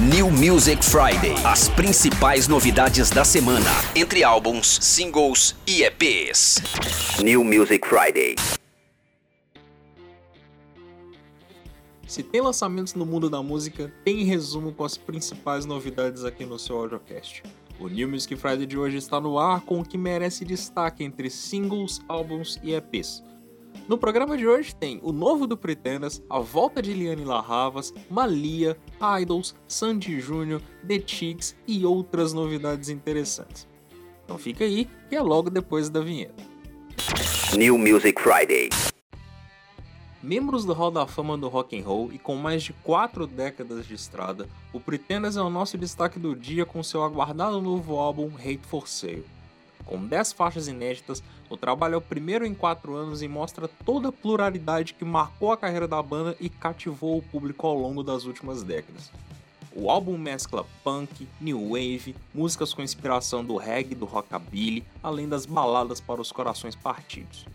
New Music Friday. As principais novidades da semana, entre álbuns, singles e EPs. New Music Friday. Se tem lançamentos no mundo da música, tem resumo com as principais novidades aqui no seu audiocast. O New Music Friday de hoje está no ar com o que merece destaque entre singles, álbuns e EPs. No programa de hoje tem o novo do Pretenders, a volta de Liane Larravas, Malia, Idols, Sandy Júnior, The Chicks e outras novidades interessantes. Então fica aí, que é logo depois da vinheta. New Music Friday. Membros do Hall da Fama do Rock and Roll e com mais de quatro décadas de estrada, o Pretenders é o nosso destaque do dia com seu aguardado novo álbum Hate for Sale. Com 10 faixas inéditas, o trabalho é o primeiro em 4 anos e mostra toda a pluralidade que marcou a carreira da banda e cativou o público ao longo das últimas décadas. O álbum mescla punk, new wave, músicas com inspiração do reggae e do rockabilly, além das baladas para os corações partidos.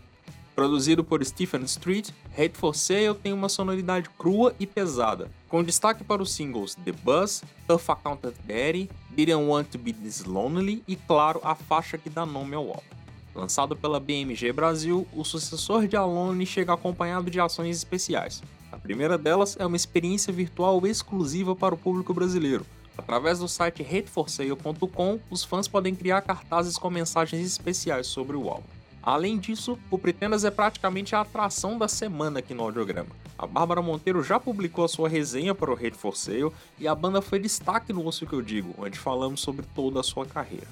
Produzido por Stephen Street, Hate for Sale tem uma sonoridade crua e pesada, com destaque para os singles The Buzz, Tough Accountant Daddy, Didn't Want to Be This Lonely e, claro, a faixa que dá nome ao álbum. Lançado pela BMG Brasil, o sucessor de Alone chega acompanhado de ações especiais. A primeira delas é uma experiência virtual exclusiva para o público brasileiro. Através do site hateforsale.com, os fãs podem criar cartazes com mensagens especiais sobre o álbum. Além disso, o Pretenders é praticamente a atração da semana aqui no audiograma. A Bárbara Monteiro já publicou a sua resenha para o Hate for Sale e a banda foi destaque no Osso Que Eu Digo, onde falamos sobre toda a sua carreira.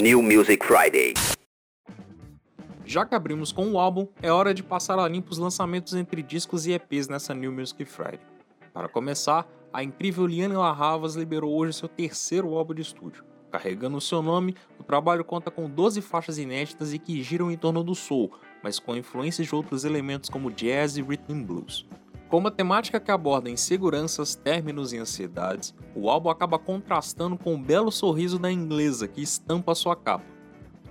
New Music Friday. Já que abrimos com o álbum, é hora de passar a limpo os lançamentos entre discos e EPs nessa New Music Friday. Para começar, a incrível Liane Larravas liberou hoje seu terceiro álbum de estúdio. Carregando o seu nome, o trabalho conta com 12 faixas inéditas e que giram em torno do soul, mas com influências de outros elementos como jazz e rhythm and blues. Com uma temática que aborda inseguranças, términos e ansiedades, o álbum acaba contrastando com o belo sorriso da inglesa que estampa sua capa.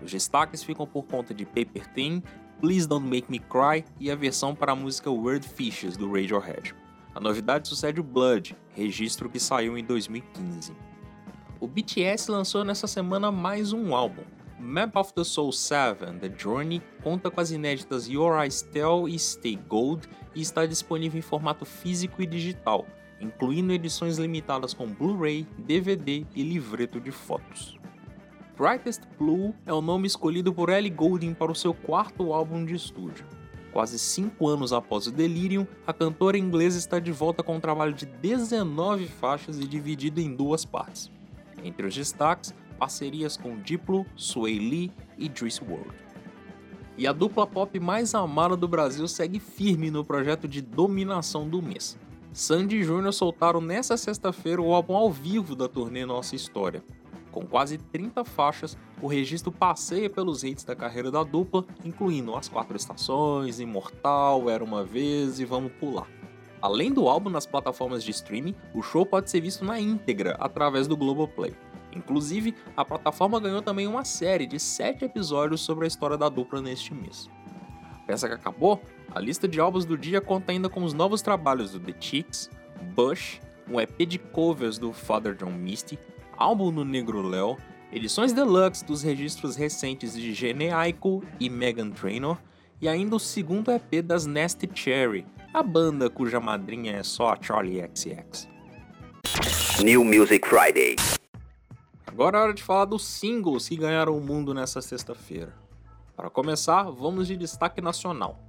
Os destaques ficam por conta de Paper Thin, Please Don't Make Me Cry e a versão para a música Word Fishes do Radiohead. A novidade sucede o Blood, registro que saiu em 2015 o BTS lançou nessa semana mais um álbum. Map of the Soul 7 The Journey conta com as inéditas Your Eyes Tell e Stay Gold e está disponível em formato físico e digital, incluindo edições limitadas com Blu-ray, DVD e livreto de fotos. Brightest Blue é o nome escolhido por Ellie Goulding para o seu quarto álbum de estúdio. Quase cinco anos após o Delirium, a cantora inglesa está de volta com um trabalho de 19 faixas e dividido em duas partes. Entre os destaques, parcerias com Diplo, Sway Lee e Juice WRLD. E a dupla pop mais amada do Brasil segue firme no projeto de dominação do mês. Sandy e Júnior soltaram nesta sexta-feira o álbum ao vivo da turnê Nossa História. Com quase 30 faixas, o registro passeia pelos hits da carreira da dupla, incluindo As Quatro Estações, Imortal, Era Uma Vez e Vamos Pular. Além do álbum nas plataformas de streaming, o show pode ser visto na íntegra através do Globoplay. Inclusive, a plataforma ganhou também uma série de 7 episódios sobre a história da dupla neste mês. Pensa que acabou? A lista de álbuns do dia conta ainda com os novos trabalhos do The Chicks, Bush, um EP de covers do Father John Misty, álbum do Negro Léo, edições deluxe dos registros recentes de Gene Aiko e Megan Trainor, e ainda o segundo EP das Nasty Cherry, a banda cuja madrinha é só a Charlie XX. New Music Friday. Agora é hora de falar dos singles que ganharam o mundo nessa sexta-feira. Para começar, vamos de destaque nacional.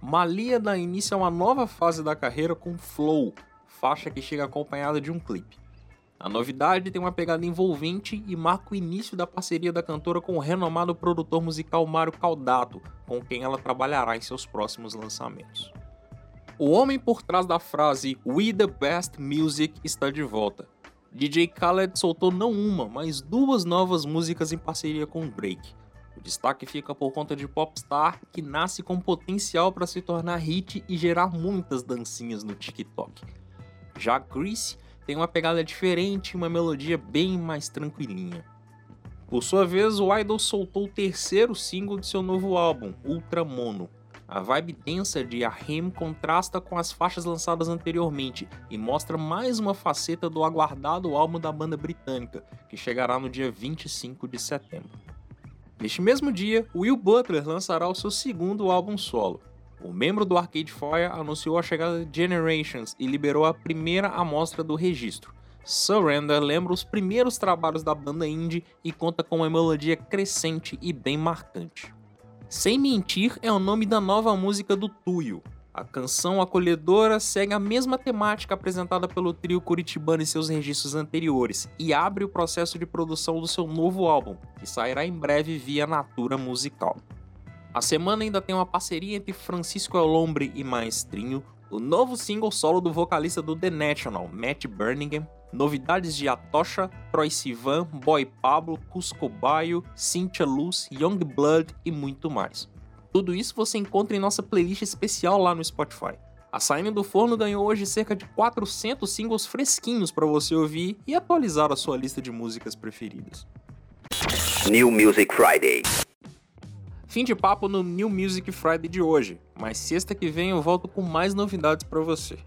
Malia dá início a uma nova fase da carreira com Flow, faixa que chega acompanhada de um clipe. A novidade tem uma pegada envolvente e marca o início da parceria da cantora com o renomado produtor musical Mário Caldato, com quem ela trabalhará em seus próximos lançamentos. O homem por trás da frase We the Best Music está de volta. DJ Khaled soltou não uma, mas duas novas músicas em parceria com Drake. O destaque fica por conta de Popstar, que nasce com potencial para se tornar hit e gerar muitas dancinhas no TikTok. Já Grease tem uma pegada diferente e uma melodia bem mais tranquilinha. Por sua vez, o Idol soltou o terceiro single de seu novo álbum, Ultra Mono. A vibe tensa de A Him contrasta com as faixas lançadas anteriormente e mostra mais uma faceta do aguardado álbum da banda britânica, que chegará no dia 25 de setembro. Neste mesmo dia, Will Butler lançará o seu segundo álbum solo. O membro do Arcade Fire anunciou a chegada de Generations e liberou a primeira amostra do registro. Surrender lembra os primeiros trabalhos da banda indie e conta com uma melodia crescente e bem marcante. Sem Mentir é o nome da nova música do Tuyo. A canção acolhedora segue a mesma temática apresentada pelo trio curitibano em seus registros anteriores e abre o processo de produção do seu novo álbum, que sairá em breve via Natura Musical. A semana ainda tem uma parceria entre Francisco Elombre e Maestrinho, o novo single solo do vocalista do The National, Matt Birmingham, novidades de Atocha, Troy Sivan, Boy Pablo, Cusco Baio, Cynthia Luz, Young Blood e muito mais. Tudo isso você encontra em nossa playlist especial lá no Spotify. A Saindo do Forno ganhou hoje cerca de 400 singles fresquinhos para você ouvir e atualizar a sua lista de músicas preferidas. New Music Friday. Fim de papo no New Music Friday de hoje, mas sexta que vem eu volto com mais novidades para você.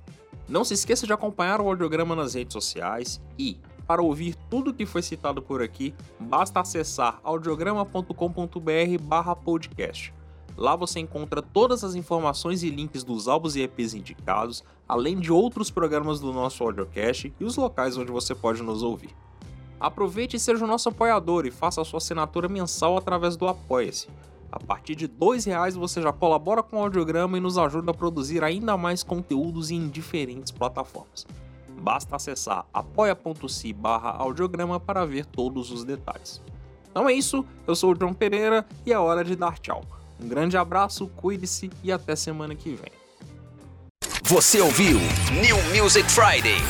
Não se esqueça de acompanhar o audiograma nas redes sociais e, para ouvir tudo que foi citado por aqui, basta acessar audiograma.com.br/podcast. Lá você encontra todas as informações e links dos álbuns e EPs indicados, além de outros programas do nosso audiocast e os locais onde você pode nos ouvir. Aproveite e seja o nosso apoiador e faça a sua assinatura mensal através do Apoia-se. A partir de R$ reais você já colabora com o audiograma e nos ajuda a produzir ainda mais conteúdos em diferentes plataformas. Basta acessar apoia.se audiograma para ver todos os detalhes. Então é isso, eu sou o John Pereira e é hora de dar tchau. Um grande abraço, cuide-se e até semana que vem. Você ouviu New Music Friday